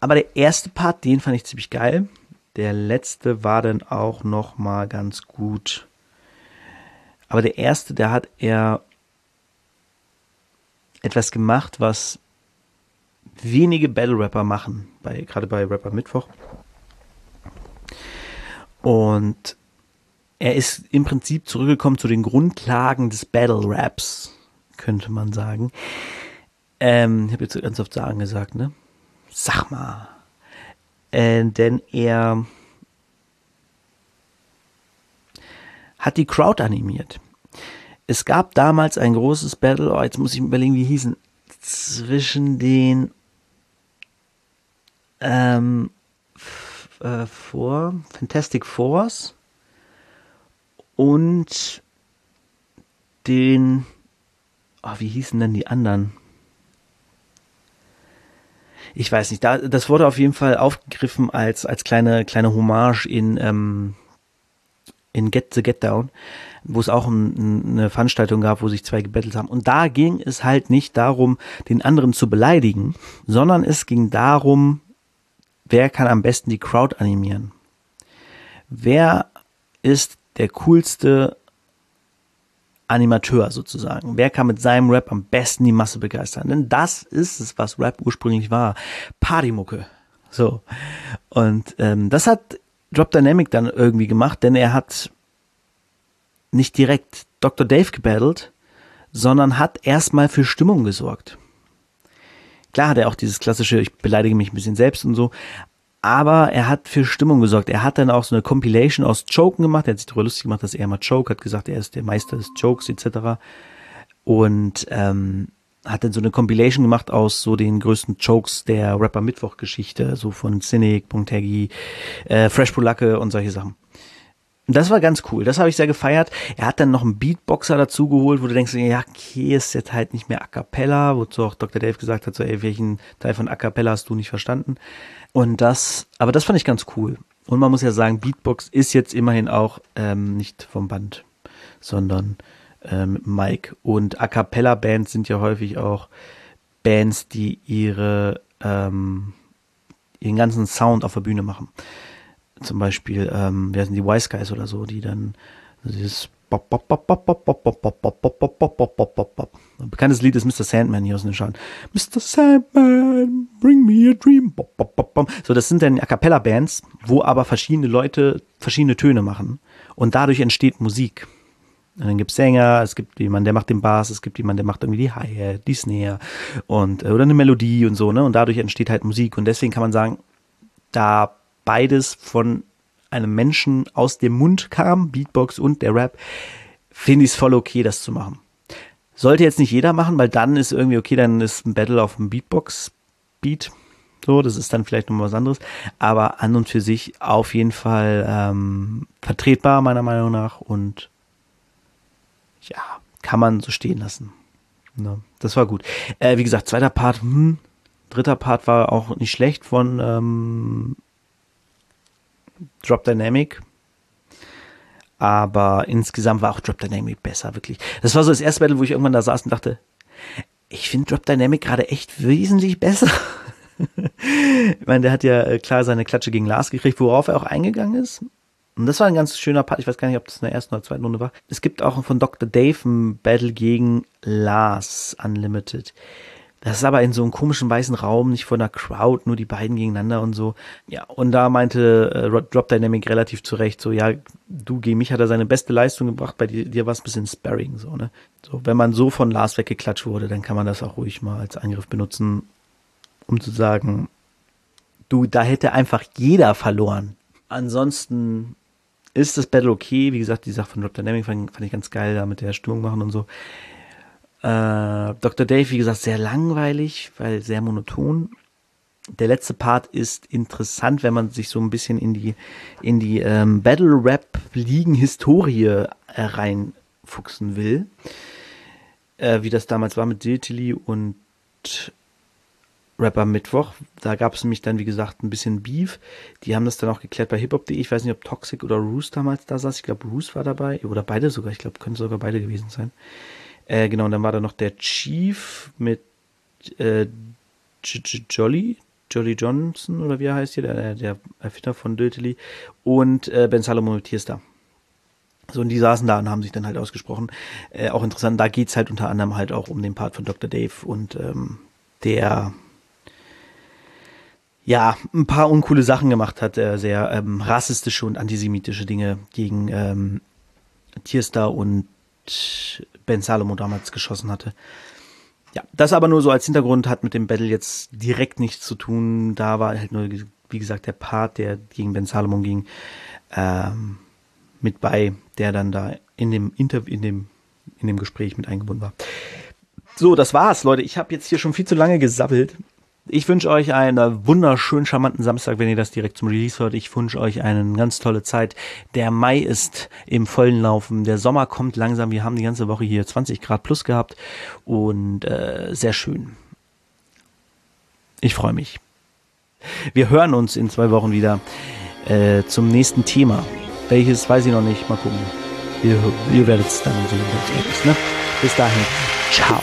A: Aber der erste Part, den fand ich ziemlich geil. Der letzte war dann auch noch mal ganz gut. Aber der erste, der hat eher etwas gemacht, was wenige Battle Rapper machen, bei, gerade bei Rapper Mittwoch. Und er ist im Prinzip zurückgekommen zu den Grundlagen des Battle Raps, könnte man sagen. Ähm, ich habe jetzt ganz oft sagen gesagt, ne? Sag mal. Äh, denn er hat die Crowd animiert. Es gab damals ein großes Battle, oh, jetzt muss ich überlegen, wie hießen, zwischen den ähm, äh, vor Fantastic Fours und den, oh, wie hießen denn die anderen? ich weiß nicht, da, das wurde auf jeden Fall aufgegriffen als, als kleine, kleine Hommage in, ähm, in Get the Get Down, wo es auch ein, eine Veranstaltung gab, wo sich zwei gebettelt haben. Und da ging es halt nicht darum, den anderen zu beleidigen, sondern es ging darum, wer kann am besten die Crowd animieren? Wer ist der coolste Animateur sozusagen. Wer kann mit seinem Rap am besten die Masse begeistern? Denn das ist es, was Rap ursprünglich war. Partymucke. So. Und ähm, das hat Drop Dynamic dann irgendwie gemacht, denn er hat nicht direkt Dr. Dave gebattelt, sondern hat erstmal für Stimmung gesorgt. Klar hat er auch dieses klassische, ich beleidige mich ein bisschen selbst und so, aber er hat für Stimmung gesorgt. Er hat dann auch so eine Compilation aus Choken gemacht. Er hat sich darüber lustig gemacht, dass er mal Choke hat gesagt, er ist der Meister des Chokes etc. Und ähm, hat dann so eine Compilation gemacht aus so den größten Chokes der Rapper Mittwoch Geschichte, so von Cynic, Punktaggy, äh, Fresh Polacke und solche Sachen. Und das war ganz cool. Das habe ich sehr gefeiert. Er hat dann noch einen Beatboxer dazu geholt, wo du denkst, ja, okay, ist jetzt halt nicht mehr A Cappella, wozu auch Dr. Dave gesagt hat, so, ey, welchen Teil von A Cappella hast du nicht verstanden? Und das, aber das fand ich ganz cool. Und man muss ja sagen, Beatbox ist jetzt immerhin auch ähm, nicht vom Band, sondern ähm, Mike. Und A cappella Bands sind ja häufig auch Bands, die ihre ähm, ihren ganzen Sound auf der Bühne machen. Zum Beispiel, ähm, wer sind die Wise Guys oder so, die dann dieses ein bekanntes Lied ist Mr. Sandman hier aus den Schaden. Mr. Sandman, bring me a dream. So, das sind dann A Cappella Bands, wo aber verschiedene Leute verschiedene Töne machen. Und dadurch entsteht Musik. Und dann gibt's Sänger, es gibt jemanden, der macht den Bass, es gibt jemanden, der macht irgendwie die Hi-Hat, die Snare und, oder eine Melodie und so, ne? Und dadurch entsteht halt Musik. Und deswegen kann man sagen, da beides von einem Menschen aus dem Mund kam, Beatbox und der Rap, finde ich es voll okay, das zu machen. Sollte jetzt nicht jeder machen, weil dann ist irgendwie okay, dann ist ein Battle auf dem Beatbox-Beat. So, das ist dann vielleicht nochmal was anderes. Aber an und für sich auf jeden Fall ähm, vertretbar, meiner Meinung nach. Und ja, kann man so stehen lassen. Ja, das war gut. Äh, wie gesagt, zweiter Part, hm, dritter Part war auch nicht schlecht von ähm, Drop Dynamic. Aber insgesamt war auch Drop Dynamic besser, wirklich. Das war so das erste Battle, wo ich irgendwann da saß und dachte, ich finde Drop Dynamic gerade echt wesentlich besser. ich meine, der hat ja äh, klar seine Klatsche gegen Lars gekriegt, worauf er auch eingegangen ist. Und das war ein ganz schöner Part. Ich weiß gar nicht, ob das in der ersten oder zweiten Runde war. Es gibt auch von Dr. Dave ein Battle gegen Lars Unlimited. Das ist aber in so einem komischen weißen Raum, nicht von der Crowd, nur die beiden gegeneinander und so. Ja, und da meinte äh, Drop Dynamic relativ zurecht, so, ja, du gegen mich hat er seine beste Leistung gebracht, bei dir, dir war es ein bisschen Sparring, so, ne? So, wenn man so von Lars weggeklatscht wurde, dann kann man das auch ruhig mal als Angriff benutzen, um zu sagen, du, da hätte einfach jeder verloren. Ansonsten ist das Battle okay. Wie gesagt, die Sache von Drop Dynamic fand, fand ich ganz geil, da mit der Stimmung machen und so. Äh, Dr. Dave, wie gesagt, sehr langweilig, weil sehr monoton. Der letzte Part ist interessant, wenn man sich so ein bisschen in die, in die ähm, Battle-Rap-Ligen-Historie äh, reinfuchsen will. Äh, wie das damals war mit Diltily und Rapper Mittwoch. Da gab es nämlich dann, wie gesagt, ein bisschen Beef. Die haben das dann auch geklärt bei hiphop.de. Ich weiß nicht, ob Toxic oder Roos damals da saß. Ich glaube, Roos war dabei. Oder beide sogar. Ich glaube, können sogar beide gewesen sein. Äh, genau, und dann war da noch der Chief mit äh, Jolly, Jolly Johnson oder wie er heißt hier, der, der Erfinder von Diltily und äh, Ben Salomon mit Tierstar. So, und die saßen da und haben sich dann halt ausgesprochen. Äh, auch interessant, da geht's halt unter anderem halt auch um den Part von Dr. Dave und ähm, der ja, ein paar uncoole Sachen gemacht hat, äh, sehr ähm, rassistische und antisemitische Dinge gegen ähm, Tierstar und Ben Salomo damals geschossen hatte. Ja, das aber nur so als Hintergrund hat mit dem Battle jetzt direkt nichts zu tun. Da war halt nur, wie gesagt, der Part, der gegen Ben Salomon ging, ähm, mit bei, der dann da in dem Interview, in dem, in dem Gespräch mit eingebunden war. So, das war's, Leute. Ich habe jetzt hier schon viel zu lange gesabbelt. Ich wünsche euch einen wunderschönen, charmanten Samstag, wenn ihr das direkt zum Release hört. Ich wünsche euch eine ganz tolle Zeit. Der Mai ist im vollen Laufen. Der Sommer kommt langsam. Wir haben die ganze Woche hier 20 Grad plus gehabt und äh, sehr schön. Ich freue mich. Wir hören uns in zwei Wochen wieder äh, zum nächsten Thema. Welches weiß ich noch nicht. Mal gucken. Ihr, ihr werdet es dann sehen, wenn es. Ne? Bis dahin. Ciao.